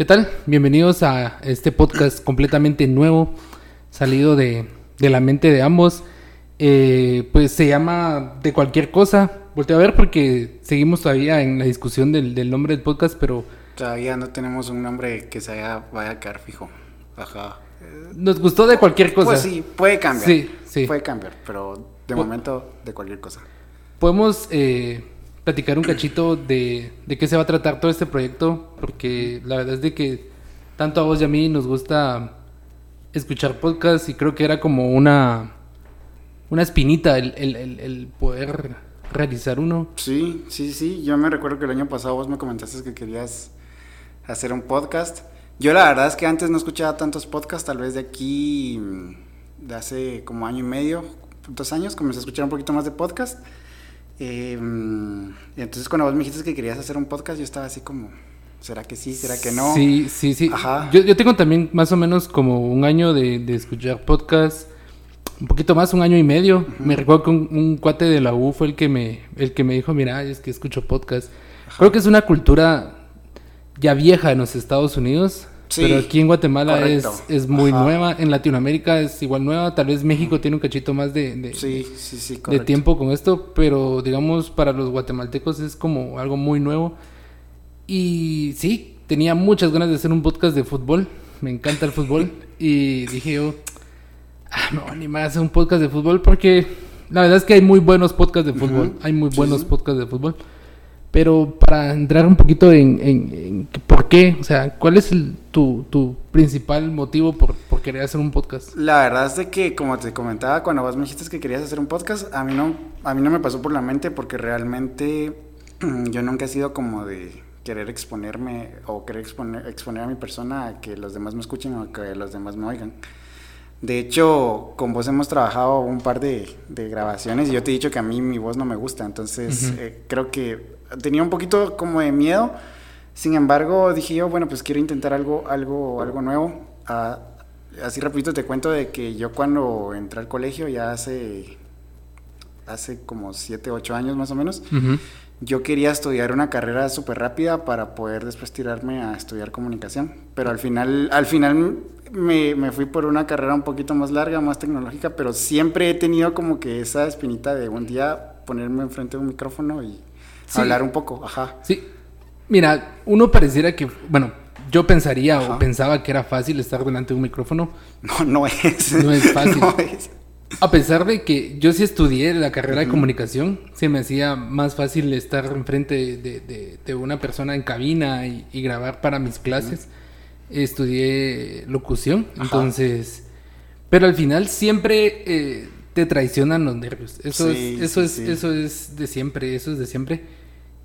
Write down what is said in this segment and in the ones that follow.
¿qué tal? Bienvenidos a este podcast completamente nuevo, salido de, de la mente de ambos. Eh, pues se llama De cualquier cosa. Volteo a ver porque seguimos todavía en la discusión del, del nombre del podcast, pero Todavía no tenemos un nombre que se haya, vaya a quedar fijo. Ajá. nos gustó de cualquier cosa. Pues sí, puede cambiar. Sí, sí. Puede cambiar, pero de Pu- momento de cualquier cosa. Podemos eh, platicar un cachito de, de qué se va a tratar todo este proyecto, porque la verdad es de que tanto a vos y a mí nos gusta escuchar podcasts y creo que era como una, una espinita el, el- el- poder realizar uno. Sí, sí, sí. Yo me recuerdo que el año pasado vos me comentaste que querías hacer un podcast. Yo la verdad es que antes no escuchaba tantos podcasts, tal vez de aquí, mm, de hace como año y medio, dos años, comencé a escuchar un poquito más de podcast. Eh, y entonces cuando vos me dijiste que querías hacer un podcast, yo estaba así como, ¿será que sí? ¿Será que no? Sí, sí, sí. Ajá. Yo, yo tengo también más o menos como un año de, de escuchar podcasts, un poquito más, un año y medio. Me recuerdo que un, un cuate de la U fue el que me, el que me dijo, mira, es que escucho podcasts. Creo que es una cultura ya vieja en los Estados Unidos, Sí, pero aquí en Guatemala es, es muy Ajá. nueva. En Latinoamérica es igual nueva. Tal vez México tiene un cachito más de, de- Sí, sí, sí, de correcto. tiempo con esto, pero digamos para los guatemaltecos es como algo muy nuevo. Y sí, tenía muchas ganas de hacer un podcast de fútbol, me encanta el fútbol y dije yo, ah, a animar a hacer un podcast de fútbol porque la verdad es que hay muy buenos podcasts de fútbol, hay muy buenos podcasts de fútbol. Pero para entrar un poquito en, en- en por qué, o sea, ¿cuál es el- tu, tu principal motivo por, por querer hacer un podcast? La verdad es que, como te comentaba, cuando vos me dijiste que querías hacer un podcast, a mí no, a mí no me pasó por la mente porque realmente yo nunca he sido como de querer exponerme o querer exponer, exponer a mi persona a que los demás me escuchen o que los demás me oigan. De hecho, con vos hemos trabajado un par de, de grabaciones y yo te he dicho que a mí mi voz no me gusta, entonces eh, creo que tenía un poquito como de miedo. Sin embargo, dije yo, bueno, pues quiero intentar algo, algo, algo nuevo. Ah, así rapidito te cuento de que yo cuando entré al colegio ya hace, hace como 7, 8 años más o menos. Yo quería estudiar una carrera súper rápida para poder después tirarme a estudiar comunicación, pero al final, al final me, me fui por una carrera un poquito más larga, más tecnológica, pero siempre he tenido como que esa espinita de un día ponerme enfrente de un micrófono y Sí. hablar un poco, ajá. Sí, mira, uno pareciera que, bueno, yo pensaría o pensaba que era fácil estar delante de un micrófono, No, no es. No es fácil. No es. A pesar de que yo sí estudié la carrera de comunicación, se me hacía más fácil estar enfrente de, de- una persona en cabina y, y grabar para mis clases. Estudié locución, Ajá. entonces, pero al final siempre eh, te traicionan los nervios. Eso Sí, es, eso sí, es, sí. eso es de siempre, eso es de siempre.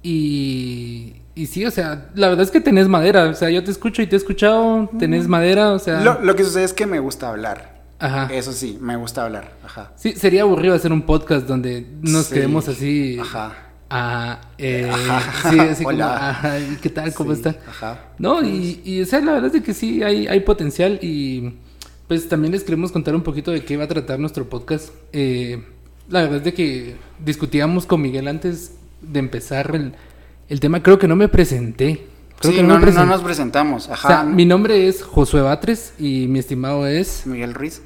Y, y sí, o sea, la verdad es que tenés madera, o sea, yo te escucho y te he escuchado, tenés madera, o sea, Lo, lo que sucede es que me gusta hablar. Ajá. Eso sí, me gusta hablar. Ajá. Sí, sería aburrido hacer un podcast donde nos Sí. quedemos así. Ajá. Ah, eh, Ajá. sí, así como, ajá, ¿y ¿qué tal? ¿Cómo Sí, está? Ajá. No, y, y o sea, la verdad es de que sí, hay, hay potencial y pues también les queremos contar un poquito de qué va a tratar nuestro podcast. Eh, la verdad es de que discutíamos con Miguel antes de empezar el, el tema, creo que no me presenté. Creo sí, que no, nos presentamos. O Ajá. sea, mi nombre es Josué Batres y mi estimado es, Miguel Ruiz.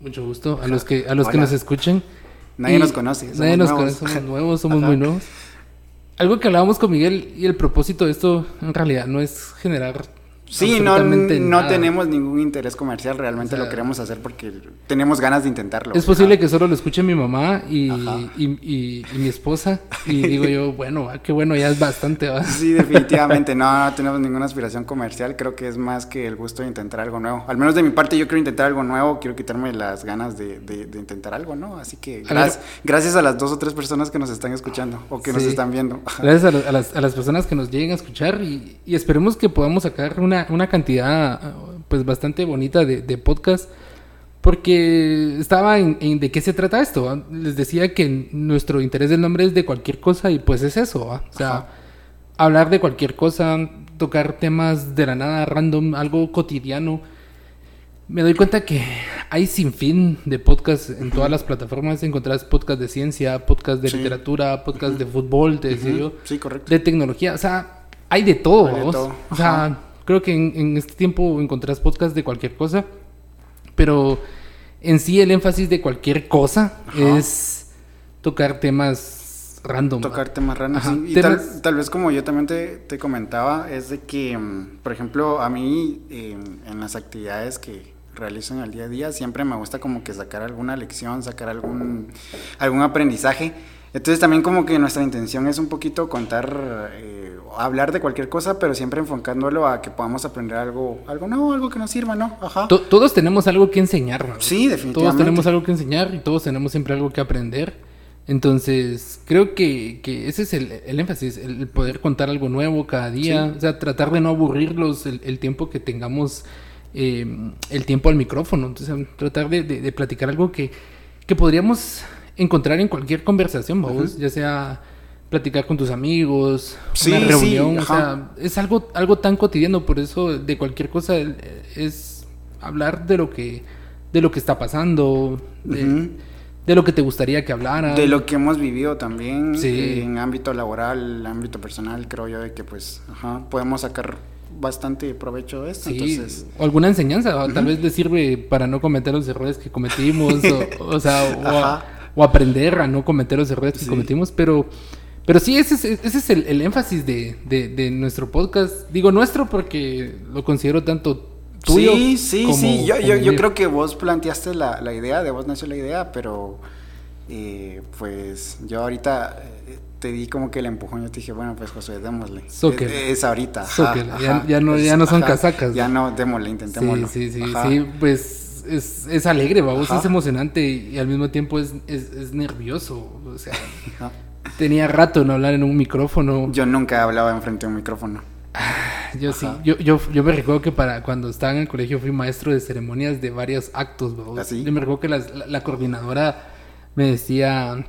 mucho gusto, a los que, a los que nos escuchen. Nadie Y nos conoce. somos Nadie nos nuevos. conoce, somos nuevos, somos Ajá. muy nuevos. Algo que hablábamos con Miguel y el propósito de esto en realidad no es generar Sí, no, no tenemos ningún interés comercial, realmente O sea, lo queremos hacer porque tenemos ganas de intentarlo. Es posible que solo lo escuche mi mamá y, y, y- y mi esposa. Y digo yo, bueno, va, qué bueno, ya es bastante. ¿va? Sí, definitivamente, no, no tenemos ninguna aspiración comercial, creo que es más que el gusto de intentar algo nuevo. Al menos de mi parte yo quiero intentar algo nuevo, quiero quitarme las ganas de, de- de intentar algo, ¿no? Así que A gracias a las dos o tres personas que nos están escuchando o que nos Sí. están viendo. Gracias a, lo- a las, a las personas que nos lleguen a escuchar y, y esperemos que podamos sacar una, una cantidad pues bastante bonita de, de podcast porque estaba en, en de qué se trata esto. Les decía que nuestro interés del nombre es de cualquier cosa y pues es eso. ¿va? O sea, Ajá. hablar de cualquier cosa, tocar temas de la nada, random, algo cotidiano. Me doy cuenta que hay sin fin de podcasts en todas las plataformas. Encontrás podcast de ciencia, podcast de Sí. literatura, podcast de fútbol, te decía yo, Sí, correcto. de tecnología. O sea, hay de todo. Hay de todo, O sea. Creo que en, en este tiempo encontrás podcast de cualquier cosa, pero en sí el énfasis de cualquier cosa Ajá. es tocar temas random. Tocar temas sí. Y temas- tal, tal vez como yo también te, te comentaba, es de que, mm, por ejemplo, a mí eh, en las actividades que realizo en el día a día, siempre me gusta como que sacar alguna lección, sacar algún, algún aprendizaje. Entonces también como que nuestra intención es un poquito contar, eh, hablar de cualquier cosa, pero siempre enfocándolo a que podamos aprender algo, algo nuevo, algo que nos sirva, ¿no? Ajá. To- todos tenemos algo que enseñar. ¿va? Sí, definitivamente. Todos tenemos algo que enseñar y todos tenemos siempre algo que aprender. Entonces, creo que, que ese es el, el énfasis, el, el poder contar algo nuevo cada día, Sí. o sea, tratar de no aburrirlos el, el tiempo que tengamos eh, el tiempo al micrófono, entonces tratar de, de- de platicar algo que, que podríamos encontrar en cualquier conversación, vamos, ya sea platicar con tus amigos, Sí, una sí, reunión, o sea, es algo, algo tan cotidiano, por eso de cualquier cosa eh, es hablar de lo que, de lo que está pasando, de, lo que te gustaría que hablara. De lo que hemos vivido también Sí. en ámbito laboral, ámbito personal, creo yo de que pues ajá, podemos sacar bastante provecho de esto. Sí, Entonces, o alguna enseñanza, o tal vez le sirve para no cometer los errores que cometimos, o, o sea, o, Ajá. O aprender a no cometer los errores que Sí. cometimos, pero, pero sí, ese es, ese es el, el énfasis de, de- de nuestro podcast. Digo nuestro porque lo considero tanto tuyo. sí, sí, como- sí. Yo, yo, creo que vos planteaste la, la idea, de vos nació la idea, pero eh, pues yo ahorita eh, te di como que el empujón. Yo te dije, bueno, pues José, démosle. Es, es ahorita. ajá. Ya- no- ya no son ajá, casacas. Ya no, démosle, intentémoslo. Sí, sí, sí, sí, pues es, es alegre, vamos, Ajá. es emocionante y, y al mismo tiempo es, es, es nervioso. O sea, Ajá. tenía rato en hablar en un micrófono. Yo nunca he hablado enfrente de un micrófono. Yo sí, yo, yo, yo me recuerdo que para cuando estaba en el colegio fui maestro de ceremonias de varios actos, ¿verdad? ¿Ah? Yo me recuerdo que las- la, la coordinadora me decía,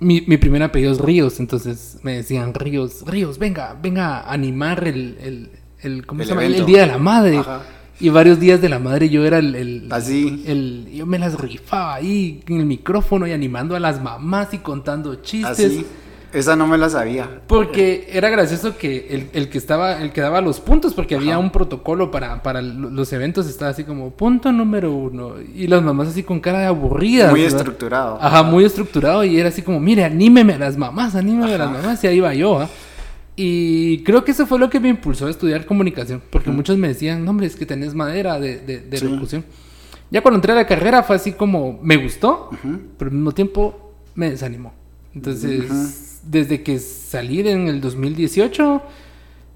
mi, mi primer apellido es Ríos, entonces me decían, Ríos, Ríos, venga, venga a animar el, el, el, ¿cómo El se llama? El. Día de la Madre. Ajá. Y varios días de la madre yo era el, el, Así. el- yo me las rifaba ahí en el micrófono y animando a las mamás y contando chistes. Así. Esa no me la sabía. Porque era gracioso que el, el que estaba, el que daba los puntos, porque había un protocolo para, para lo- los eventos, estaba así como punto número uno. Y las mamás así con cara de aburridas. Muy ¿verdad? estructurado. Ajá, muy estructurado. Y era así como, mire, anímeme a las mamás, anímeme a las mamás. Y ahí iba yo, ¿ah? Y creo que eso fue lo que me impulsó a estudiar comunicación. Porque muchos me decían, no, hombre, es que tenés madera de, de, de Sí. locución. Ya cuando entré a la carrera fue así como, me gustó, Ujú. pero al mismo tiempo me desanimó. Entonces, Ujú. desde que salí en el 2018,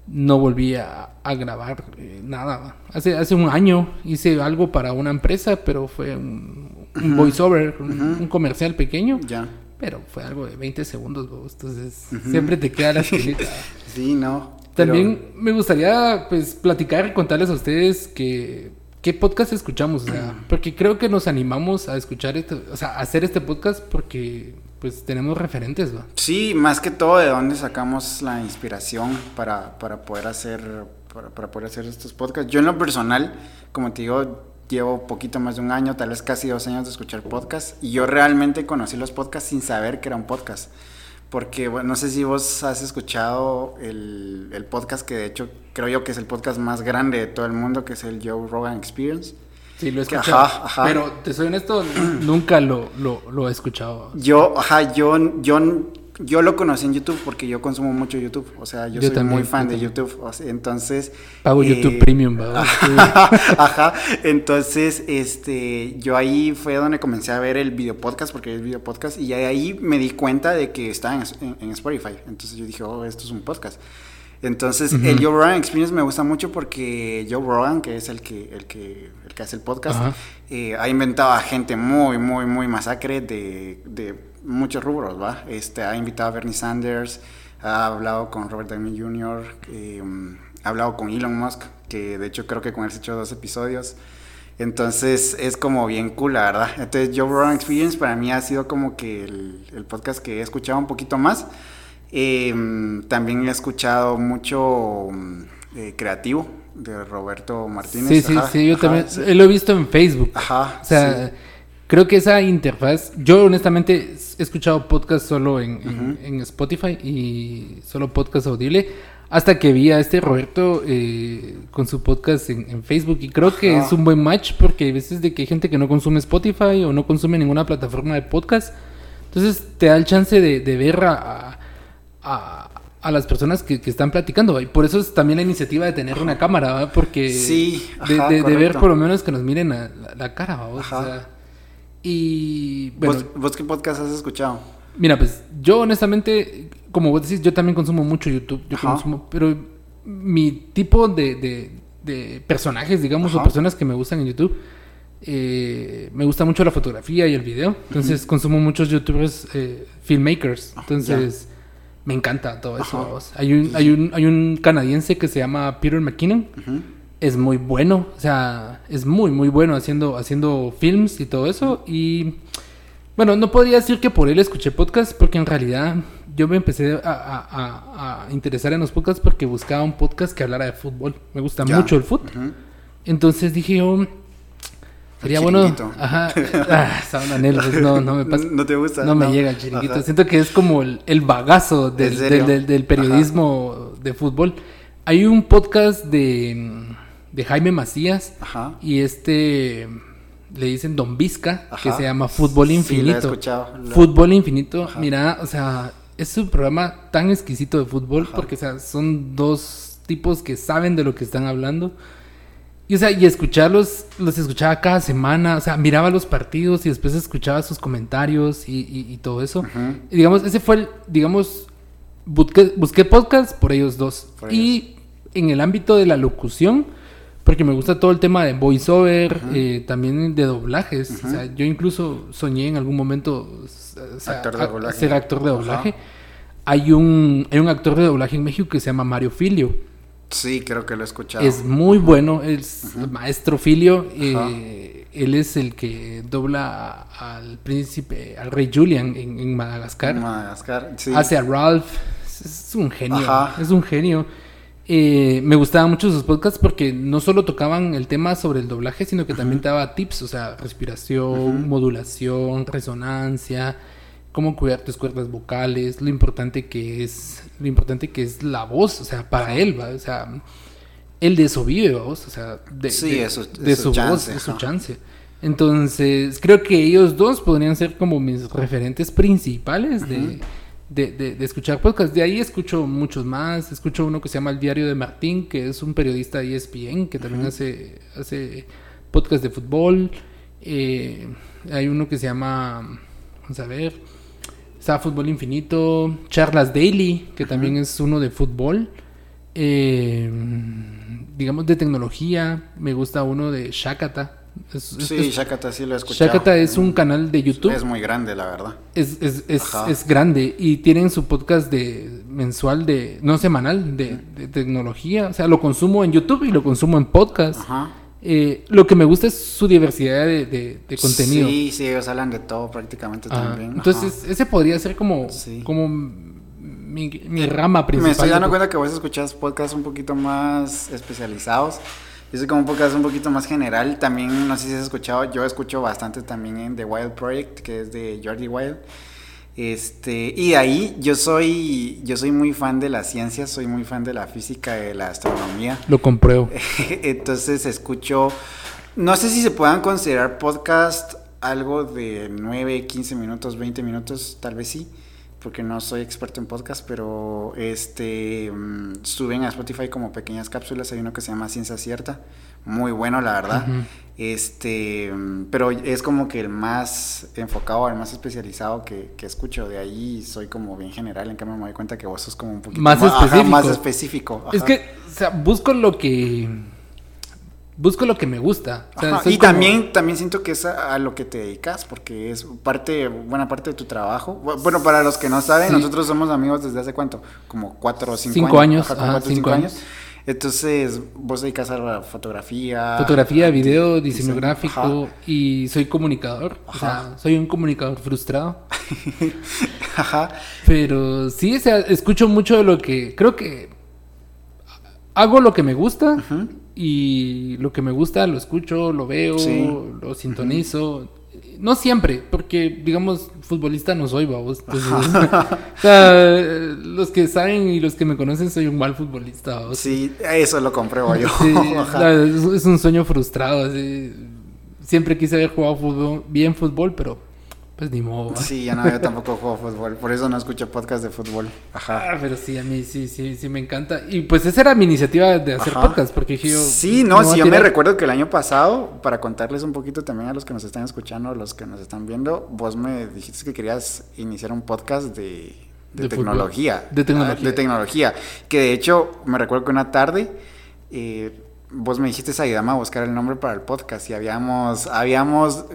no volví a, a grabar eh, nada. Hace, hace un año hice algo para una empresa, pero fue un, un voiceover, un, un comercial pequeño, Ya. Pero fue algo de 20 segundos, vos. entonces siempre te queda la espinita. Sí, no. pero- También me gustaría pues platicar y contarles a ustedes que qué podcast escuchamos, o sea, porque creo que nos animamos a escuchar este, o sea, a hacer este podcast porque pues tenemos referentes, ¿va? Sí, más que todo de dónde sacamos la inspiración para, para poder hacer para, para poder hacer estos podcasts. Yo en lo personal, como te digo, llevo poquito más de un año, tal vez casi dos años de escuchar podcasts y yo realmente conocí los podcasts sin saber que era un podcast. Porque bueno, no sé si vos has escuchado el, el podcast que de hecho creo yo que es el podcast más grande de todo el mundo, que es el Joe Rogan Experience. Sí, lo he Que escuchado. ajá, ajá. Pero te soy honesto, nunca lo, lo, lo he escuchado. Yo, ajá, yo, yo, yo lo conocí en YouTube porque yo consumo mucho YouTube. O sea, yo, Yo soy también, muy fan de también. YouTube. o sea, entonces. Pago eh, YouTube Premium, ¿va? Ajá, entonces, este, yo ahí fue donde comencé a ver el video podcast, porque es video podcast, y ahí me di cuenta de que estaba en, en- en Spotify. Entonces yo dije, oh, esto es un podcast. Entonces, el Joe Rogan Experience me gusta mucho porque Joe Rogan, que es el que, el que, el que hace el podcast, eh, ha inventado a gente muy, muy, muy masacre de, de muchos rubros, ¿va? Este, ha invitado a Bernie Sanders, ha hablado con Robert Downey Jr., eh, ha hablado con Elon Musk, que de hecho creo que con él se echó dos episodios. Entonces es como bien cool, la verdad. Entonces Joe Rogan Experience para mí ha sido como que el, el podcast que he escuchado un poquito más. Eh, también he escuchado mucho mm, eh, creativo de Roberto Martínez. Sí, sí, Ajá, sí, yo ajá, también sí. eh, lo he visto en Facebook. Ajá, O sea, sí. creo que esa interfaz, yo honestamente he escuchado podcast solo en, en- en Spotify y solo podcast audible. Hasta que vi a este Roberto eh, con su podcast en, en Facebook y creo que Ajá. es un buen match porque hay veces de que hay gente que no consume Spotify o no consume ninguna plataforma de podcast. Entonces te da el chance de, de ver a, a, a las personas que, que están platicando. Y por eso es también la iniciativa de tener una cámara, ¿va? porque Sí, de, ajá, de- de ver por lo menos que nos miren la, la- la cara, y bueno, ¿Vos, vos qué podcast has escuchado? Mira, pues yo honestamente, como vos decís, yo también consumo mucho YouTube, yo Ajá. consumo, pero mi tipo de, de- de personajes, digamos, o personas que me gustan en YouTube, eh, me gusta mucho la fotografía y el video, entonces consumo muchos YouTubers, eh, filmmakers, entonces me encanta todo eso. Hay un, hay un, hay un canadiense que se llama Peter McKinnon, es muy bueno, o sea, es muy, muy bueno haciendo, haciendo films y todo eso. Y bueno, no podría decir que por él escuché podcast, porque en realidad yo me empecé a, a- a- a interesar en los podcasts porque buscaba un podcast que hablara de fútbol. Me gusta Ya. mucho el fútbol. Entonces dije yo, sería bueno. Ajá, ah, pues, no, no me pasa. ¿No te gusta? No me llega el chiringuito. Ajá. Siento que es como el, el bagazo del, del- del- del periodismo de fútbol. Hay un podcast de, de Jaime Macías Ajá. y este le dicen Don Vizca, que se llama Fútbol Sí, lo he Infinito. escuchado. Lo- Fútbol Infinito, mira, o sea, es un programa tan exquisito de fútbol porque, o sea, son dos tipos que saben de lo que están hablando. Y, o sea, y escucharlos, los escuchaba cada semana, o sea, miraba los partidos y después escuchaba sus comentarios y, y- y todo eso. Y digamos, ese fue el, digamos, busqué, busqué podcast por ellos dos. Por y en el ámbito de la locución, porque me gusta todo el tema de voiceover, eh, también de doblajes. O sea, yo incluso soñé en algún momento o sea, Actor de a- doblaje. ser actor de doblaje. Hay un, hay un actor de doblaje en México que se llama Mario Filio. Sí, creo que lo he escuchado. Es muy bueno, es el maestro Filio. eh, Ajá. él es el que dobla al príncipe, al rey Julian en, en Madagascar. Madagascar, sí. Hace a Ralph. Es, un genio. Ajá. Es un genio. Eh, me gustaban mucho sus podcasts porque no solo tocaban el tema sobre el doblaje, sino que también te daba tips, o sea, respiración, modulación, resonancia, cómo cuidar tus cuerdas vocales, lo importante que es, lo importante que es la voz, o sea, para él, ¿va? o sea, él de eso vive, ¿vos? o sea, de, Sí, de- es su- de es su su voz, chance, de su chance. Entonces, creo que ellos dos podrían ser como mis referentes principales de, de, de- de escuchar podcasts. De ahí escucho muchos más. Escucho uno que se llama El Diario de Martín, que es un periodista de ESPN, que también hace, hace podcast de fútbol. Eh, hay uno que se llama, vamos a ver, está Fútbol Infinito. Charlas Daily, que también es uno de fútbol. Eh, digamos de tecnología, me gusta uno de Shakata. Es- Sí, es- Shakata sí lo he escuchado. Shakata es un canal de YouTube. Es muy grande, la verdad. Es, es, es grande y tienen su podcast de mensual de no semanal de, de tecnología o sea lo consumo en YouTube y lo consumo en podcast Ajá. Eh, lo que me gusta es su diversidad de, de- de contenido Sí, sí, ellos hablan de todo prácticamente Ajá. también. entonces ese podría ser como Sí. como mi, mi rama principal Me estoy dando cuenta que vos escuchás podcasts un poquito más especializados. Yo soy como un podcast un poquito más general. También, no sé si has escuchado, yo escucho bastante también en The Wild Project, que es de Jordi Wild. Este, y de ahí yo soy, yo soy muy fan de la ciencia, soy muy fan de la física, de la astronomía. lo compruebo Entonces escucho, no sé si se puedan considerar podcast algo de 9, 15 minutos, 20 minutos, tal vez sí, porque no soy experto en podcast, pero este mm, suben a Spotify como pequeñas cápsulas, hay uno que se llama Ciencia Cierta, muy bueno la verdad. Este, mm, pero es como que el más enfocado, el más especializado que, que escucho. De ahí soy como bien general. En cambio, me doy cuenta que vos sos como un poquito Más específico. más específico. es que o sea busco lo que busco lo que me gusta O sea, Ajá, soy Y como- también, también siento que es a, a lo que te dedicas, porque es parte, buena parte de tu trabajo. Bu- Bueno, para los que no saben, Sí. nosotros somos amigos desde hace cuánto, como cuatro o cinco, Cinco años, Ajá, ajá, cuatro cinco cinco años. años. Entonces, vos dedicas a la fotografía. Fotografía, video, di- diseño gráfico y soy comunicador. O sea, Ajá. soy un comunicador frustrado. Ajá. Ajá. Pero sí, o sea, escucho mucho de lo que. Creo que hago lo que me gusta Ujú. Y lo que me gusta lo escucho, lo veo, Sí. lo sintonizo. no siempre, porque digamos, futbolista no soy, vamos. Entonces, o sea, los que saben y los que me conocen soy un mal futbolista. ¿vos? Sí, eso lo compruebo yo. Sí, es, es un sueño frustrado. así. Siempre quise haber jugado fútbol, bien fútbol, pero pues ni modo. Sí, ya no, yo tampoco juego fútbol, por eso no escucho podcast de fútbol. Ajá. Ah, pero sí, a mí sí, sí, sí me encanta. Y pues esa era mi iniciativa de hacer Ajá. podcast, porque dije yo... Sí, no, sí, yo me recuerdo que el año pasado, para contarles un poquito también a los que nos están escuchando, a los que nos están viendo, vos me dijiste que querías iniciar un podcast de, de De fútbol. tecnología. De tecnología. Ah, De tecnología. Que de hecho, me recuerdo que una tarde, eh, vos me dijiste, ayúdame a buscar el nombre para el podcast y habíamos, habíamos,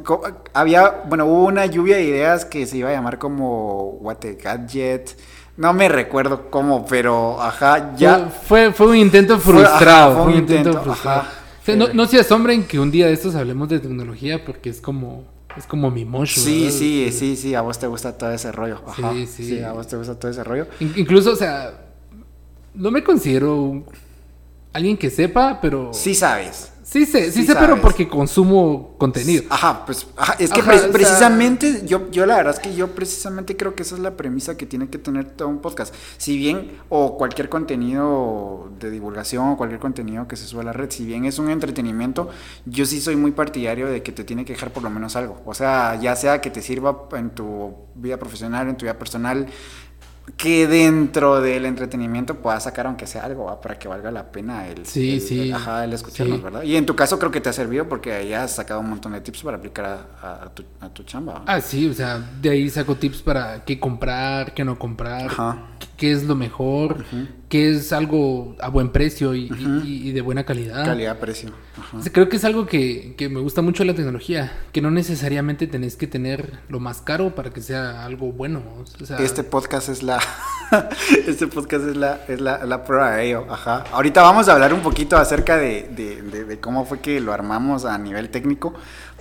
había, bueno, hubo una lluvia de ideas que se iba a llamar como What the Gadget. No me recuerdo cómo, pero ajá, ya. Fue, fue un intento Fue- frustrado. ajá, Fue, un intento, intento, frustrado. ajá. O sea, no, no se asombren que un día de estos hablemos de tecnología porque es como, es como mi mocho. Sí, ¿verdad? sí, sí, sí, a vos te gusta todo ese rollo. Ajá. Sí, Sí, sí. a vos te gusta todo ese rollo. In- incluso, o sea, no me considero un- alguien que sepa, pero... Sí sabes. Sí sé, sí, Sí sé, pero porque consumo contenido. Ajá, pues ajá, es que Ajá, pre- o sea- precisamente yo, yo la verdad es que yo precisamente creo que esa es la premisa que tiene que tener todo un podcast. Si bien, o cualquier contenido de divulgación o cualquier contenido que se sube a la red, si bien es un entretenimiento, yo sí soy muy partidario de que te tiene que dejar por lo menos algo. O sea, ya sea que te sirva en tu vida profesional, en tu vida personal, que dentro del entretenimiento puedas sacar aunque sea algo ¿va? para que valga la pena el, Sí, el- sí. el- ajá, el escucharnos, Sí. ¿verdad? Y en tu caso creo que te ha servido porque ahí has sacado un montón de tips para aplicar a, a- a tu, a tu chamba. ¿va? Ah, sí, o sea, de ahí saco tips para qué comprar, qué no comprar, Ajá. Qué- es lo mejor, qué es algo a buen precio y, y- y de buena calidad. Calidad-precio. Creo que es algo que, que me gusta mucho de la tecnología, que no necesariamente tenés que tener lo más caro para que sea algo bueno. O sea, Este podcast es la este podcast es la es la, la prueba de ello, ajá. Ahorita vamos a hablar un poquito acerca de, de- de- de cómo fue que lo armamos a nivel técnico,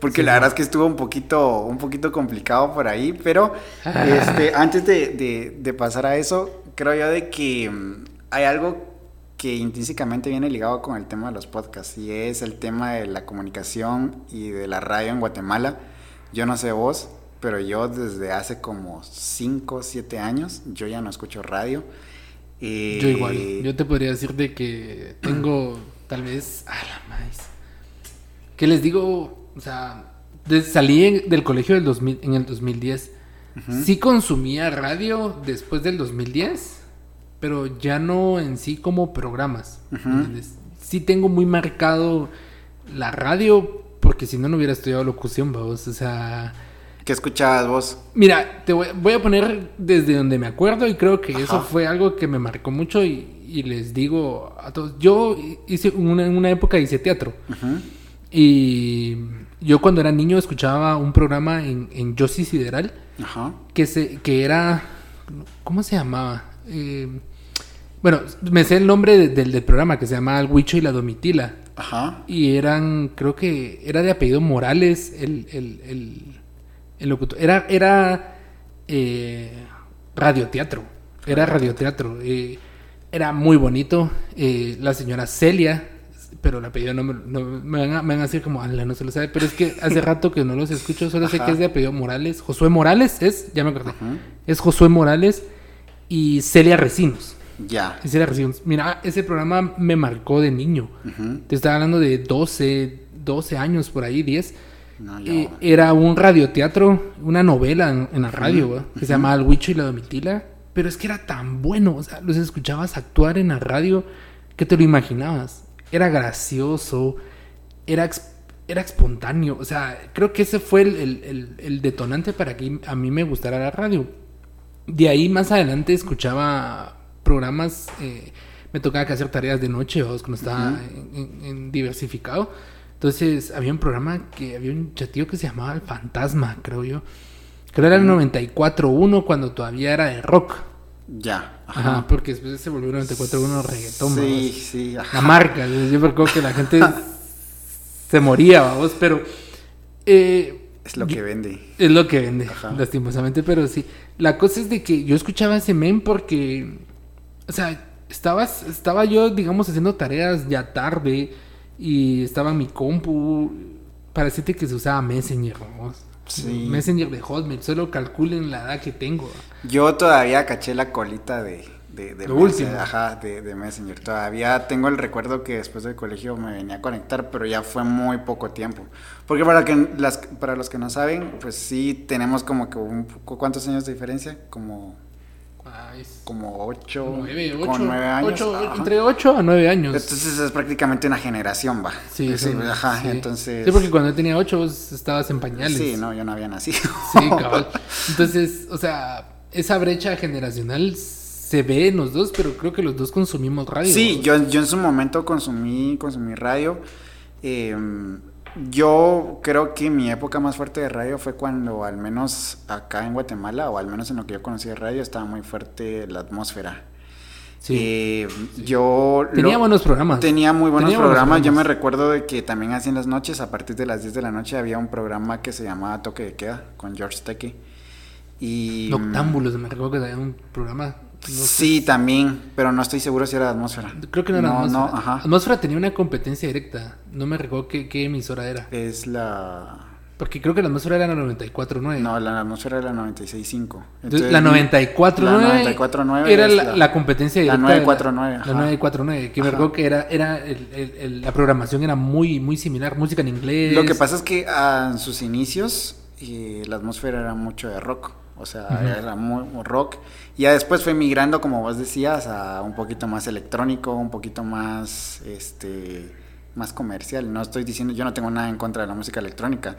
porque Sí. la verdad es que estuvo un poquito un poquito complicado por ahí, pero este antes de, de- de pasar a eso, creo yo de que mm, hay algo que intrínsecamente viene ligado con el tema de los podcasts y es el tema de la comunicación y de la radio en Guatemala. Yo no sé vos, pero yo desde hace como 5 o 7 años, yo ya no escucho radio. Eh, yo igual. Yo te podría decir de que tengo tal vez... A la maíz. ¿Qué les digo? O sea, salí en- del colegio del 2000, en el 2010. Sí consumía radio después del 2010, pero ya no en sí como programas. Sí tengo muy marcado la radio, porque si no, no hubiera estudiado locución, vamos. O sea... ¿Qué escuchabas vos? Mira, te voy, voy a poner desde donde me acuerdo y creo que eso fue algo que me marcó mucho y, y les digo a todos, yo hice una, en una época hice teatro Ujú. y yo cuando era niño escuchaba un programa en, en Yossi Sideral Ajá. que, se, que era, ¿cómo se llamaba? Eh, bueno, me sé el nombre de- del, del programa que se llamaba El Huicho y la Domitila. Ajá. Y eran, creo que era de apellido Morales el, el, el, el locutor. Era, era eh, radioteatro. Era radioteatro. eh, era muy bonito. eh, la señora Celia, pero el apellido no me, no- me van, a, me van a decir como, ala, no se lo sabe. Pero es que hace rato que no los escucho, solo sé que es de apellido Morales. Josué Morales es, ya me acordé. Es Josué Morales y Celia Recinos. Ya. Y Celia Recinos. Mira, ese programa me marcó de niño. Te estaba hablando de 12, 12 años por ahí, 10. No, ya. Eh, era un radioteatro, una novela en, en la radio, que se llamaba El Huicho y la Domitila. Pero es que era tan bueno, o sea, los escuchabas actuar en la radio que te lo imaginabas. Era gracioso, era, era espontáneo. O sea, creo que ese fue el, el- el- el detonante para que a mí me gustara la radio. De ahí más adelante escuchaba programas, eh, me tocaba que hacer tareas de noche o cuando estaba en, en- en diversificado. Entonces había un programa que había un chatillo que se llamaba El Fantasma, creo yo. Creo era el 94.1 cuando todavía era de rock. Ya. Ajá, porque después se volvió 94.1 reggaetón. Sí, vamos. sí. Ajá. La marca, yo me acuerdo que la gente se moría, vamos, pero... eh, Es lo que vende. es lo que vende, Ajá. lastimosamente, pero sí. La cosa es de que yo escuchaba ese men porque, o sea, estabas, estaba yo, digamos, haciendo tareas ya tarde y estaba en mi compu. Para decirte que se usaba Messenger, vamos. Sí. Messenger de Hotmail, solo calculen la edad que tengo. Yo todavía caché la colita de, de, de Lo Messenger, último. Ajá, de, de Messenger. Todavía tengo el recuerdo que después del colegio me venía a conectar, pero ya fue muy poco tiempo. Porque para, que las, para los que no saben, pues sí tenemos como que un poco, ¿cuántos años de diferencia? Como, Es- como ocho, nueve, con ocho, nueve años. ocho, ajá. entre 8 a 9 años. Entonces es prácticamente una generación, va. Sí, sí, ajá, sí. entonces... Sí, porque cuando yo tenía 8 vos estabas en pañales. Sí, no, yo no había nacido. Sí, cabal. Entonces, o sea, esa brecha generacional se ve en los dos, pero creo que los dos consumimos radio. Sí, ¿no? yo, yo en su momento consumí, consumí radio. Eh, yo creo que mi época más fuerte de radio fue cuando, al menos acá en Guatemala, o al menos en lo que yo conocí de radio, estaba muy fuerte la atmósfera. Sí. Eh, Yo Tenía lo- buenos programas. Tenía muy buenos Tenía buenos programas. Yo me recuerdo de que también así en las noches, a partir de las 10 de la noche, había un programa que se llamaba Toque de Queda con George Takei. Y Noctámbulos, me recuerdo que había un programa. No sé, Sí, también, pero no estoy seguro si era de atmósfera. Creo que no era no, Atmósfera. no, ajá. Atmósfera tenía una competencia directa. No me recuerdo qué, qué emisora era. Es la. Porque creo que la atmósfera era la 94.9. No, la atmósfera era la 96.5. Entonces, la 94.9 La 94.9 era es la, la competencia La directa. de 949. La ajá. 949, que me recuerdo que era, era el- el- el- la programación era muy, muy similar, música en inglés. Lo que pasa es que ah, en sus inicios eh, la atmósfera era mucho de rock. O sea, Ujú. era muy, muy rock. Y ya después fue migrando, como vos decías, a un poquito más electrónico, un poquito más, este, más comercial. No estoy diciendo, yo no tengo nada en contra de la música electrónica.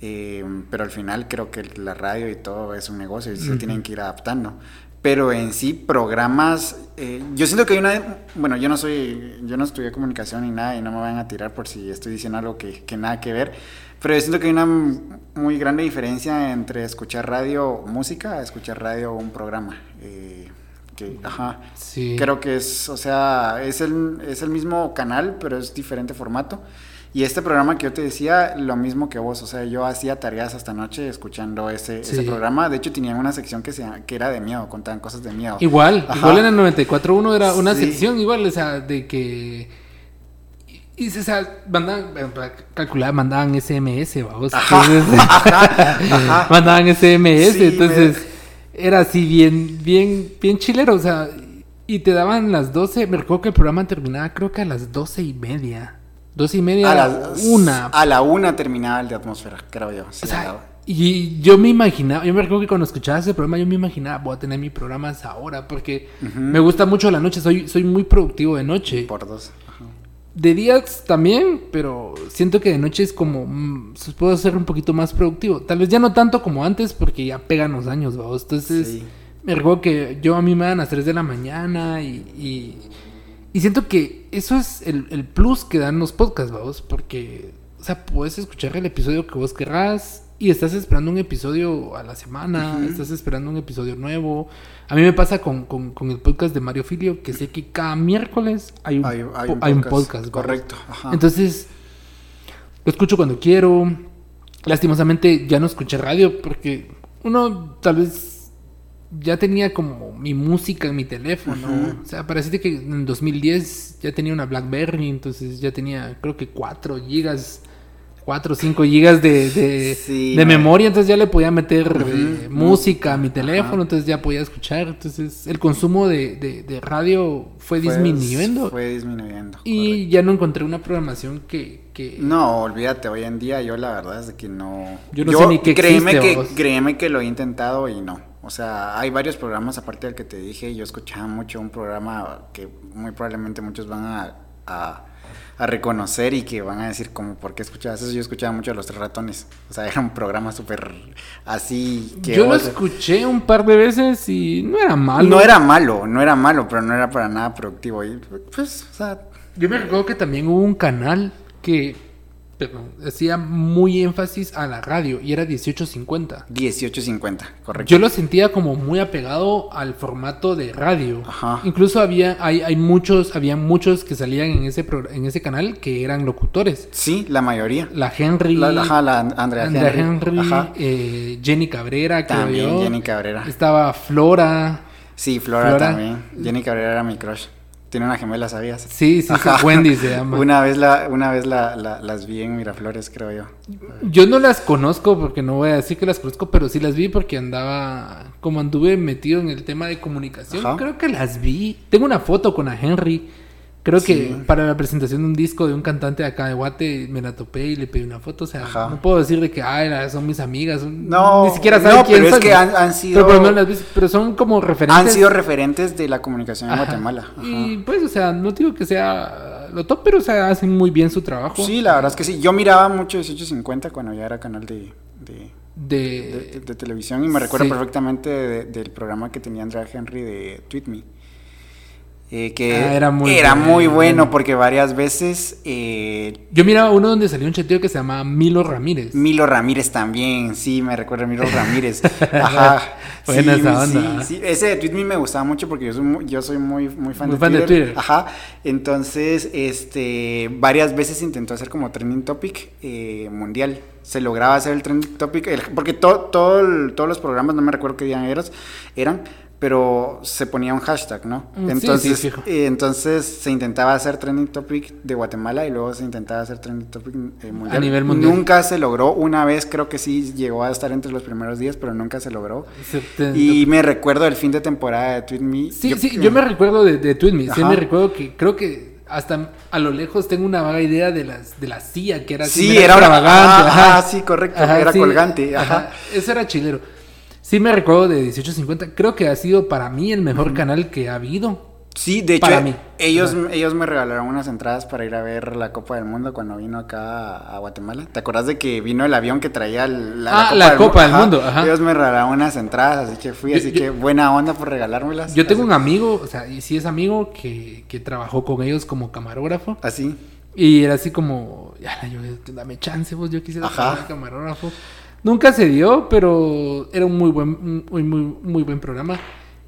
eh, pero al final creo que la radio y todo es un negocio y se Ujú. tienen que ir adaptando. Pero en sí, programas, eh, yo siento que hay una, bueno, yo no soy, yo no estudié comunicación ni nada y no me van a tirar por si estoy diciendo algo que, que nada que ver, pero yo siento que hay una muy grande diferencia entre escuchar radio música a escuchar radio un programa. eh, que, ajá, Sí. creo que es, o sea, es el, es el mismo canal, pero es diferente formato. Y este programa que yo te decía, lo mismo que vos, o sea, yo hacía tareas hasta noche escuchando ese, ese Sí. programa. De hecho, tenían una sección que, se, que era de miedo, contaban cosas de miedo. Igual, Ajá. igual en el 94.1 era una Sí. sección igual, o sea, de que... Y, o sea, mandaban, calcular, mandaban SMS, vamos. Ajá, Entonces, ajá, ajá. mandaban SMS, Sí, entonces era así bien, bien, bien chilero, o sea, y te daban las 12, me recuerdo que el programa terminaba creo que a las 12 y media. 12 y media, A a las una. A la una terminaba el de atmósfera, creo yo. sí, O sea, a la- y yo me imaginaba, yo me recuerdo que cuando escuchaba ese programa, yo me imaginaba, voy a tener mi programa a esa hora, porque me gusta mucho la noche, soy, soy muy productivo de noche. por dos. De días también, pero siento que de noche es como, mm, puedo ser un poquito más productivo. Tal vez ya no tanto como antes, porque ya pegan los años, vamos. Entonces, Sí. me recuerdo que yo a mí me dan a las 3 de la mañana y, y, y siento que eso es el, el plus que dan los podcasts, vamos, porque, o sea, puedes escuchar el episodio que vos querrás y estás esperando un episodio a la semana, estás esperando un episodio nuevo. A mí me pasa con, con, con el podcast de Mario Filio, que sé que cada miércoles hay un, Hay, hay po- un hay un podcast, vamos. Correcto. ajá. Entonces, lo escucho cuando quiero. Lastimosamente ya no escuché radio porque uno tal vez ya tenía como mi música en mi teléfono. O sea, parece que en 2010 ya tenía una BlackBerry, entonces ya tenía creo que 4 gigas. 4 o 5 gigas de, de, Sí, de no. memoria, entonces ya le podía meter eh, música a mi teléfono, Ajá. entonces ya podía escuchar. Entonces el consumo de, de- de radio fue, Fue- disminuyendo. Fue disminuyendo. Y correcto. ya no encontré una programación que... que- No, olvídate, hoy en día yo la verdad es que no... Yo no sé ni qué créeme existe, que vos. Créeme que lo he intentado y no. O sea, hay varios programas aparte del que te dije. Yo escuchaba mucho un programa que muy probablemente muchos van a, a, a reconocer y que van a decir como, ¿por qué escuchabas eso? Yo escuchaba mucho a Los Tres Ratones. O sea, era un programa súper así que... Yo lo escuché un par de veces y no era malo. No era malo, no era malo, pero no era para nada productivo. Y pues, o sea, Yo me recuerdo que también hubo un canal que perdón, hacía muy énfasis a la radio y era 1850. 18.50, correcto. Yo lo sentía como muy apegado al formato de radio. Ajá. Incluso había, hay, hay muchos, había muchos que salían en ese, pro- en ese canal que eran locutores. Sí, la mayoría. La Henry, La, la- ajá, la Andrea, Andrea Henry. Henry, Ajá. eh, Jenny Cabrera, creo También yo. Jenny Cabrera. Estaba Flora. Sí, Flora, Flora. también. Jenny Cabrera era mi crush. Tiene una gemela, ¿sabías? Sí, sí, sí. Wendy se llama. Una vez, la, una vez la, la- las vi en Miraflores, creo yo. Yo no las conozco porque no voy a decir que las conozco, pero sí las vi porque andaba, como anduve metido en el tema de comunicación, Ajá. creo que las vi. Tengo una foto con a Henry. Creo que para la presentación de un disco de un cantante de acá de Guate me la topé y le pedí una foto. O sea, Ajá. no puedo decir de que ay, la- son mis amigas. son- No, ni siquiera saben no, quién pero es que han- han sido- Pero, por las son como referentes. Han sido referentes de la comunicación en Ajá. Guatemala. Ajá. Y pues, o sea, no digo que sea lo top, pero o sea, hacen muy bien su trabajo. Sí, la verdad es que sí. Yo miraba mucho 1850 cuando ya era canal de, de, De, de- de televisión y me recuerdo sí. perfectamente de- del programa que tenía Andrea Henry de Tweet Me. Eh, que Ah, era muy era bueno. muy bueno porque varias veces eh, Yo miraba uno donde salió un chateo que se llama Milo Ramírez. Milo Ramírez también, sí, me recuerda a Milo Ramírez. Ajá. Buena sí, esa sí, onda. sí. Ese de Tweet Me gustaba mucho porque yo soy muy, yo soy muy, muy fan, Muy de, fan de Twitter. Twitter. Ajá. Entonces, este, varias veces intentó hacer como trending topic eh, mundial. Se lograba hacer el trending topic, el- porque to- todos los programas, no me recuerdo qué día eran, eran, pero se ponía un hashtag, ¿no? Mm, sí, Entonces, sí, fijo. eh, entonces se intentaba hacer trending topic de Guatemala y luego se intentaba hacer trending topic eh, mundial. nivel mundial. Nunca se logró. Una vez creo que sí llegó a estar entre los primeros días, pero nunca se logró. Y me recuerdo el fin de temporada de Tweet Me. Sí, sí, yo me recuerdo de, de Tweet Me, sí me recuerdo que creo que hasta a lo lejos tengo una vaga idea de las de la silla que era así, Sí, era una- extravagante, ajá, ajá. ajá, sí, correcto, era colgante, ajá. Eso era chilero. Sí me recuerdo de 1850, creo que ha sido para mí el mejor canal que ha habido. Sí, de hecho, Para mí. ellos, ellos me regalaron unas entradas para ir a ver la Copa del Mundo cuando vino acá a, Guatemala. ¿Te acuerdas de que vino el avión que traía el- la, Ah, la Copa del Ajá. Mundo, ajá. Ellos me regalaron unas entradas, así que fui, así yo- que buena onda por regalármelas. Yo tengo así, un amigo, o sea, y sí es amigo que, que trabajó con ellos como camarógrafo. Así. Y era así como, ya, yo, dame chance, vos, yo quisiera ser camarógrafo. Nunca se dio, pero era un muy buen, muy, muy, muy buen programa.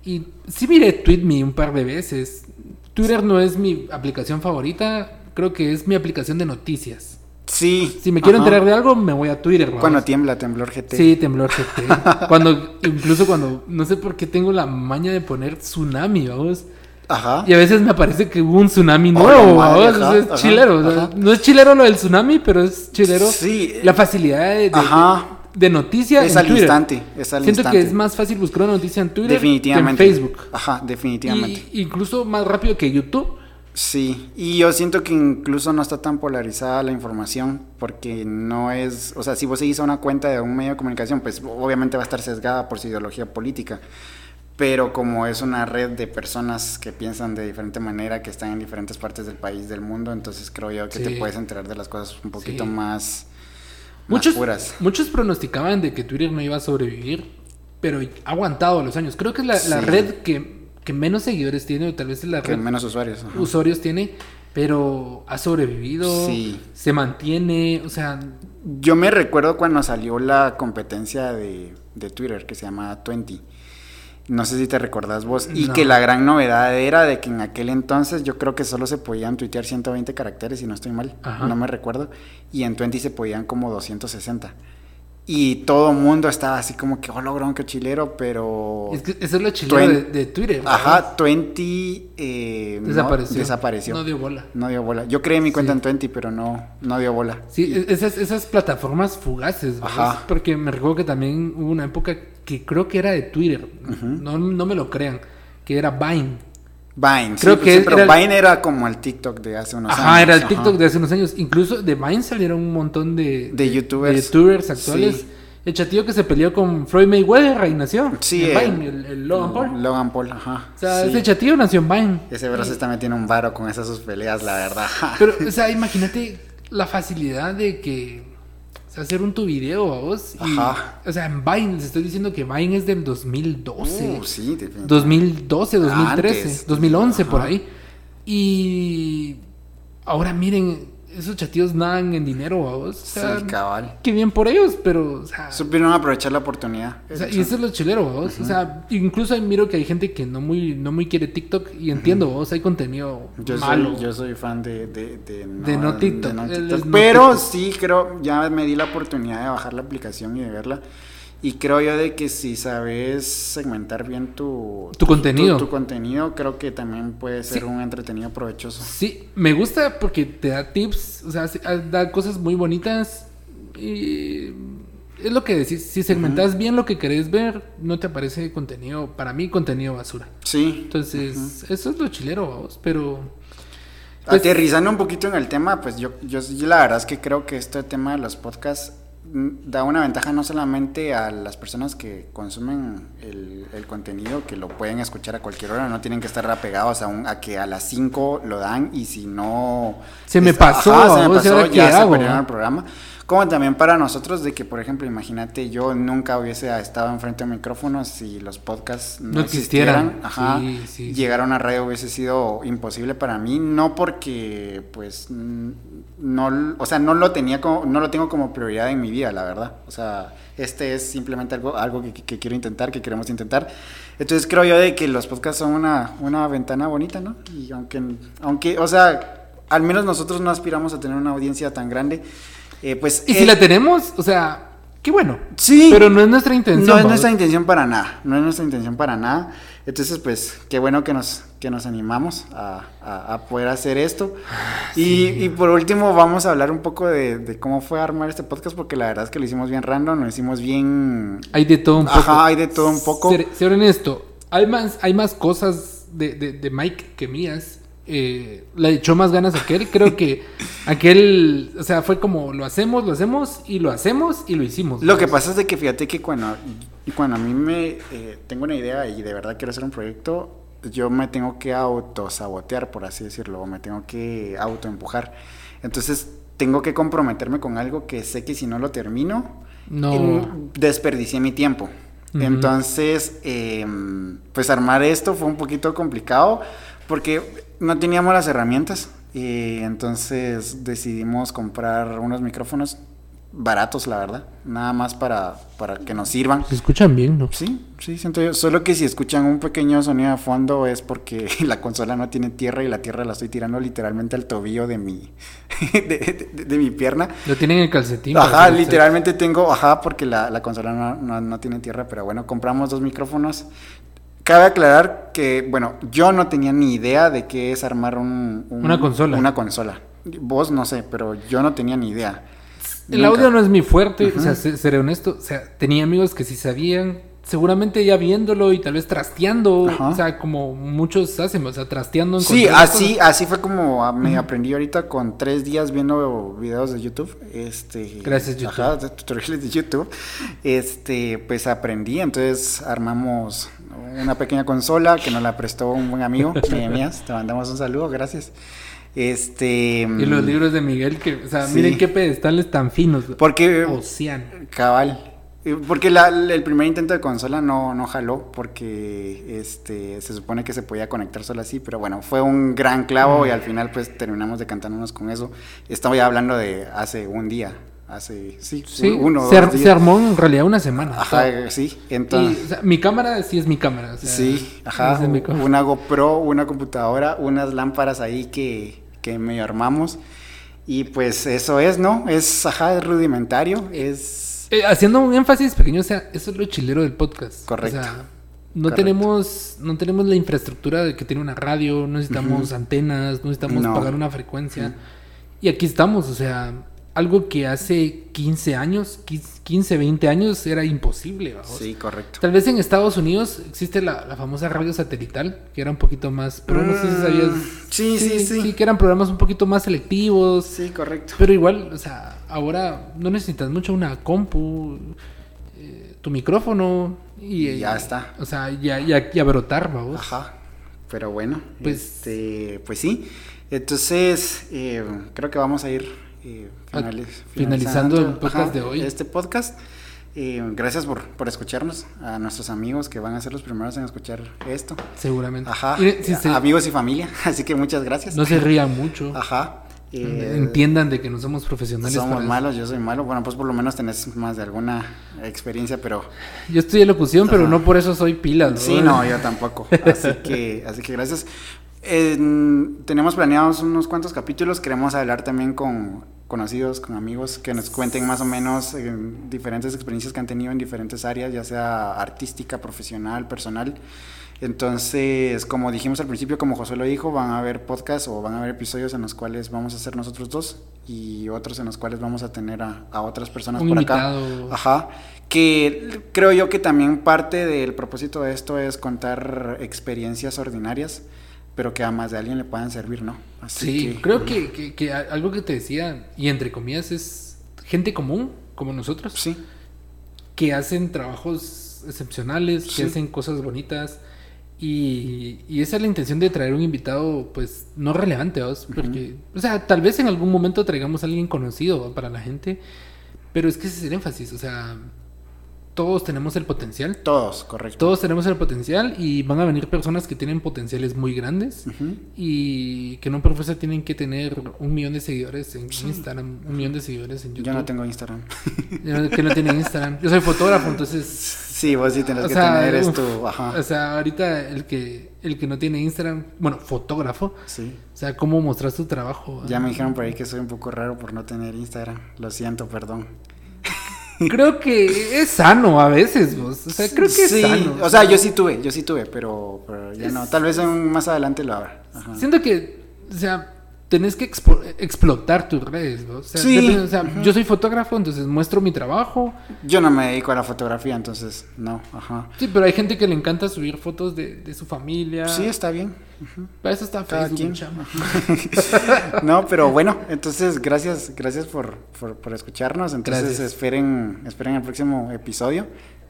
Y sí miré TweetMe un par de veces. Twitter no es mi aplicación favorita, creo que es mi aplicación de noticias. Sí. Si me quiero ajá. enterar de algo, me voy a Twitter. vamos. Cuando tiembla, temblor GT. Sí, temblor GT. cuando, incluso cuando, no sé por qué tengo la maña de poner tsunami, vamos. Ajá. Y a veces me parece que hubo un tsunami Oh, nuevo, madre, ¿vamos? ajá, es ajá, chilero. o sea, ajá. no es chilero lo del tsunami, pero es chilero Sí. la facilidad de, de, Ajá. De noticia Es en al Twitter. instante, es al Siento instante. que es más fácil buscar una noticia en Twitter Definitivamente. que en Facebook. Ajá, definitivamente. Y incluso más rápido que YouTube. Sí, y yo siento que incluso no está tan polarizada la información, porque no es, o sea, si vos seguís a una cuenta de un medio de comunicación, pues obviamente va a estar sesgada por su ideología política, pero como es una red de personas que piensan de diferente manera, que están en diferentes partes del país, del mundo, entonces creo yo que Sí. te puedes enterar de las cosas un poquito Sí. más, más Muchos, puras. muchos pronosticaban de que Twitter no iba a sobrevivir, pero ha aguantado los años. Creo que es la, la red que, que menos seguidores tiene, o tal vez es la Que red menos usuarios. ajá. usuarios tiene, pero ha sobrevivido, Sí. se mantiene, o sea, Yo me recuerdo cuando salió la competencia de, de Twitter que se llama 20. No sé si te recordás vos. Y No. que la gran novedad era de que en aquel entonces yo creo que solo se podían tuitear 120 caracteres, si no estoy mal. Ajá. No me recuerdo. Y en 20 se podían como 260. Y todo el mundo estaba así como que, oh, logrón, qué chilero, pero... es que eso es lo chileno de, Twitter. Ajá, 20 eh, no, Desapareció. No dio bola. No dio bola. Yo creé mi cuenta Sí. en 20, pero no, no dio bola. Sí, esas, esas plataformas fugaces, ¿verdad? Ajá. Porque me recuerdo que también hubo una época que creo que era de Twitter, no, no me lo crean, que era Vine. Vine, Creo sí, que sí, pero era el- Vine era como el TikTok de hace unos años. Ajá, era el ajá. TikTok de hace unos años. Incluso de Vine salieron un montón de, De youtubers. de youtubers actuales. Sí. El chatillo que se peleó con Floyd Mayweather ahí nació. Sí, el- Vine, el, el Logan Paul. Logan Paul, ajá. O sea, ese chatillo nació en Vine. Ese se está metiendo un varo con esas sus peleas, la verdad. Pero, o sea, imagínate la facilidad de que. O sea, hacer un tu video a vos. Y, Ajá. O sea, en Vine, les estoy diciendo que Vine es del 2012. Uh, sí, definitivamente. 2012, 2013, Antes. 2011, por Ajá. ahí. Y. Ahora miren, esos chatillos nadan en dinero a vos. O sea, Sí, cabal. qué bien por ellos, pero. O sea, Supieron aprovechar la oportunidad. o sea, y eso es lo chilero, vos. O sea, incluso miro que hay gente que no muy, no muy quiere TikTok y entiendo, vos, hay contenido Yo malo. soy, yo soy fan de, de, de De no TikTok, no TikTok. no Pero TikTok. sí creo, ya me di la oportunidad de bajar la aplicación y de verla. Y creo yo de que si sabes segmentar bien tu, Tu contenido. tu, contenido, creo que también puede ser un entretenido provechoso. Sí, me gusta porque te da tips, o sea, ah, da cosas muy bonitas y es lo que decís, si segmentas bien lo que querés ver, no te aparece contenido, para mí contenido basura. Sí. Entonces, eso es lo chilero, vamos, pero... pues, Aterrizando un poquito en el tema, pues yo, yo, la verdad es que creo que este tema de los podcasts da una ventaja no solamente a las personas que consumen el, el contenido, que lo pueden escuchar a cualquier hora, no tienen que estar apegados a, un, a que a las 5 lo dan y si no... Se me pasó, se me pasó, ¿ahora qué ya se perdieron el programa. Como también para nosotros de que, por ejemplo, imagínate, yo nunca hubiese estado enfrente de micrófonos si los podcasts no, No existieran. existieran. Ajá. Sí, sí, Llegar a una radio hubiese sido imposible para mí, no porque, pues, no, o sea, no lo tenía como, no lo tengo como prioridad en mi vida, la verdad. O sea, este es simplemente algo, algo que, que quiero intentar, que queremos intentar. Entonces creo yo de que los podcasts son una, una ventana bonita, ¿no? Y aunque, aunque, o sea, al menos nosotros no aspiramos a tener una audiencia tan grande, eh, pues... Y eh, si la tenemos, o sea, qué bueno. Sí. Pero no es nuestra intención. No es vamos. nuestra intención para nada, no es nuestra intención para nada. Entonces, pues, qué bueno que nos, que nos animamos a, a- a poder hacer esto. Y, y por último, vamos a hablar un poco de, de cómo fue armar este podcast, porque la verdad es que lo hicimos bien random, lo hicimos bien... Hay de todo un poco. Ajá, hay de todo un poco. Ser, ser honesto, hay más, hay más cosas de, de- de Mike que mías. Eh, le echó más ganas a aquel. Creo que aquel, o sea, fue como lo hacemos, lo hacemos y lo hacemos y lo hicimos. Lo que pasa es de que fíjate que cuando, cuando a mí me eh, tengo una idea y de verdad quiero hacer un proyecto, yo me tengo que autosabotear, por así decirlo, o me tengo que autoempujar. Entonces tengo que comprometerme con algo que sé que si no lo termino, No. desperdicié mi tiempo. Entonces, em, pues armar esto fue un poquito complicado porque no teníamos las herramientas. Y entonces decidimos comprar unos micrófonos baratos, la verdad. Nada más para, para que nos sirvan. Se escuchan bien, ¿no? Sí, sí, siento yo. Solo que si escuchan un pequeño sonido de fondo es porque la consola no tiene tierra y la tierra la estoy tirando literalmente al tobillo de mi, de, de- de mi pierna. Lo tienen en el calcetín. Ajá, literalmente tengo, ajá, porque la, la consola no, no- no tiene tierra, pero bueno, compramos dos micrófonos. Cabe aclarar que, bueno, yo no tenía ni idea de qué es armar un, un- Una consola. Una consola. Vos no sé, pero yo no tenía ni idea. El Nunca. audio no es mi fuerte, o sea, se- seré honesto. O sea, tenía amigos que sí sabían. Seguramente ya viéndolo y tal vez trasteando. Ajá. O sea, como muchos hacen, o sea, trasteando. Sí, encontrando así, cosas. así fue como a- me aprendí ahorita con tres días viendo videos de YouTube. Este, Gracias, YouTube. Ajá, de tutoriales de YouTube. Este, pues aprendí, entonces armamos una pequeña consola que nos la prestó un buen amigo, Nehemías. Te mandamos un saludo, gracias. Este. Y los libros de Miguel, que, o sea, Sí. miren qué pedestales tan finos. Porque. Océano. Cabal. Eh, Porque la- el primer intento de consola no, no jaló porque este se supone que se podía conectar solo así, pero bueno, fue un gran clavo y al final pues terminamos decantándonos con eso. Estaba ya hablando de hace un día, hace, sí, Sí, uno o se, dos ar- se armó en realidad una semana. Ajá, o sea, sí, y, entonces... o sea, mi cámara sí es mi cámara. o sea, Sí, no ajá, es una GoPro, una computadora, unas lámparas ahí que, que medio armamos. Y pues eso es, ¿no? Es, ajá, es rudimentario, es... Eh, haciendo un énfasis pequeño, o sea, eso es lo chilero del podcast. Correcto. O sea, no Correcto. tenemos, no tenemos la infraestructura de que tiene una radio, no necesitamos antenas, no necesitamos No. pagar una frecuencia. Y aquí estamos, o sea, algo que hace 15 años, 15, 20 años era imposible. vamos. Sí, correcto. Tal vez en Estados Unidos existe la, la famosa radio satelital, que era un poquito más, pero no sé si Mm, sabías. sí, sí, sí. que eran programas un poquito más selectivos. Sí, correcto. Pero igual, o sea, ahora no necesitas mucho una compu, eh, tu micrófono y, Y ya eh, está. O sea, ya, ya, ya brotar, vamos. Ajá. Pero bueno, Pues- este, pues sí. Entonces, eh, creo que vamos a ir eh, Ah, finali- finalizando el podcast de hoy. Este podcast. Eh, gracias por, por escucharnos. A nuestros amigos que van a ser los primeros en escuchar esto. Seguramente. Ajá. Si se- Amigos y familia. Así que muchas gracias. no se rían mucho. Ajá. Eh, Entiendan de que no somos profesionales. Somos eso. malos, yo soy malo. Bueno, pues por lo menos tenés más de alguna experiencia, pero Yo estudié locución, pero Ajá. no por eso soy pilas. Sí, no, yo tampoco. Así que, así que gracias. En- tenemos planeados unos cuantos capítulos. Queremos hablar también con conocidos, con amigos, que nos cuenten más o menos eh, diferentes experiencias que han tenido en diferentes áreas, ya sea artística, profesional, personal. Entonces, como dijimos al principio, como José lo dijo, van a haber podcasts o van a haber episodios en los cuales vamos a ser nosotros dos y otros en los cuales vamos a tener a, a otras personas Un por invitado. acá. Ajá. Que creo yo que también parte del propósito de esto es contar experiencias ordinarias, pero que a más de alguien le puedan servir, ¿no? Así Sí, que- creo que, que- que algo que te decía, y entre comillas, es gente común, como nosotros, Sí, que hacen trabajos excepcionales, que hacen cosas bonitas. Y, y esa es la intención de traer un invitado, pues, no relevante, ¿vos? Porque, o sea, tal vez en algún momento traigamos a alguien conocido ¿va? para la gente, pero es que ese es el énfasis, o sea, todos tenemos el potencial. todos, correcto. Todos tenemos el potencial y van a venir personas que tienen potenciales muy grandes y que no por fuerza tienen que tener un millón de seguidores en Instagram, un millón de seguidores en YouTube. Yo no tengo Instagram. Yo no- que no tienen Instagram. Yo soy fotógrafo, entonces. Sí, vos sí tenés que sea, tener esto. Ajá. O sea, ahorita el que el que no tiene Instagram, bueno, fotógrafo, Sí. o sea, cómo mostrar tu trabajo. Ya me dijeron por ahí que soy un poco raro por no tener Instagram. Lo siento, perdón. Creo que es sano a veces, vos. O sea, creo que sí, es sano. o sea, yo sí tuve, yo sí tuve, pero, pero ya Es- no. Tal vez más adelante lo. Ajá. Siento que, o sea, tenés que expo- explotar tus redes, ¿no? O sea, Sí. depende- o sea, yo soy fotógrafo, entonces muestro mi trabajo. Yo no me dedico a la fotografía, entonces no. Ajá. Sí, pero hay gente que le encanta subir fotos de, de su familia. Sí, está bien. Para eso está Cada Facebook, quien. chama. No, pero bueno, entonces gracias, gracias por, por, por escucharnos. Entonces Gracias. esperen, esperen el próximo episodio.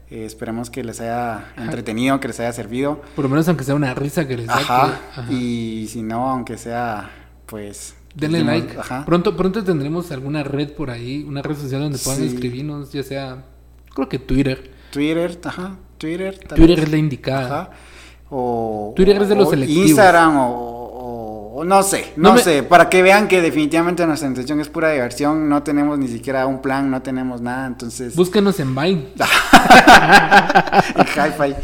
Eh, esperemos que les haya entretenido, que les haya servido. Por lo menos aunque sea una risa que les. Ajá. Ajá. Y si no, aunque sea, pues. Denle dijimos- like. Ajá. Pronto, pronto tendremos alguna red por ahí, una red social donde puedan Sí. escribirnos, ya sea, creo que Twitter. Twitter, ajá. Twitter. Twitter vez. es la indicada. Ajá. O, Twitter es de los o selectivos. Instagram o, no sé, no, No me- sé, para que vean que definitivamente nuestra intención es pura diversión, no tenemos ni siquiera un plan, no tenemos nada, entonces Búsquenos en Vine. Hi-Fi,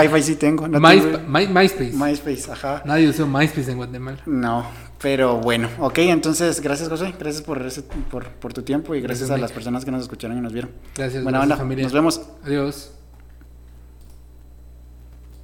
Hi-Fi sí tengo, no My- tengo- My- MySpace. MySpace, ajá. Nadie usó MySpace en Guatemala. No, pero bueno, ok, entonces gracias José, gracias por, ese- por, por tu tiempo y gracias, Gracias, a Nick. las personas que nos escucharon y nos vieron. Gracias, Buena gracias, familia. nos vemos. Adiós.